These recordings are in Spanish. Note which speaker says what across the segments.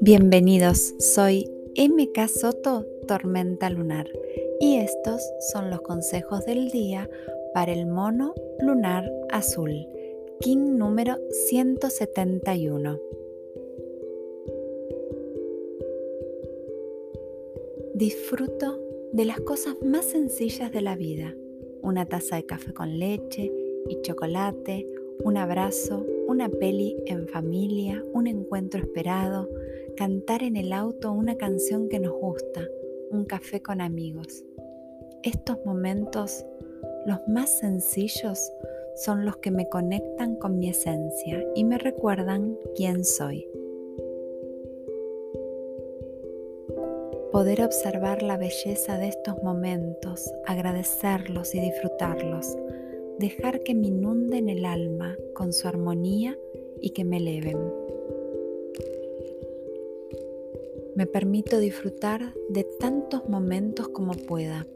Speaker 1: Bienvenidos, soy MK Soto Tormenta Lunar y estos son los consejos del día para el mono lunar azul, King número 171. Disfruto de las cosas más sencillas de la vida, una taza de café con leche y chocolate, un abrazo, una peli en familia, un encuentro esperado, cantar en el auto una canción que nos gusta, un café con amigos. Estos momentos, los más sencillos, son los que me conectan con mi esencia y me recuerdan quién soy. Poder observar la belleza de estos momentos, agradecerlos y disfrutarlos, dejar que me inunden el alma con su armonía y que me eleven. Me permito disfrutar de tantos momentos como pueda,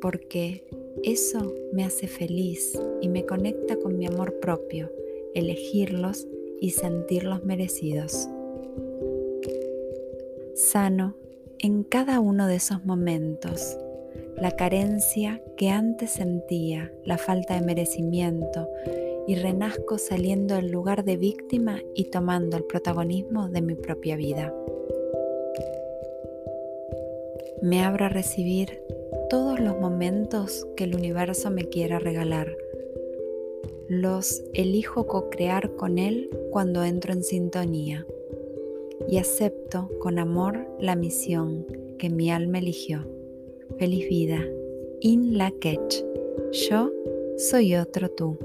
Speaker 1: porque eso me hace feliz y me conecta con mi amor propio, elegirlos y sentirlos merecidos. Sano en cada uno de esos momentos la carencia que antes sentía, la falta de merecimiento, y renazco saliendo del lugar de víctima y tomando el protagonismo de mi propia vida me abro a recibir todos los momentos que el universo me quiera regalar. Los elijo co-crear con él cuando entro en sintonía y acepto con amor la misión que mi alma eligió. Feliz vida. In la Ketch. Yo soy otro tú.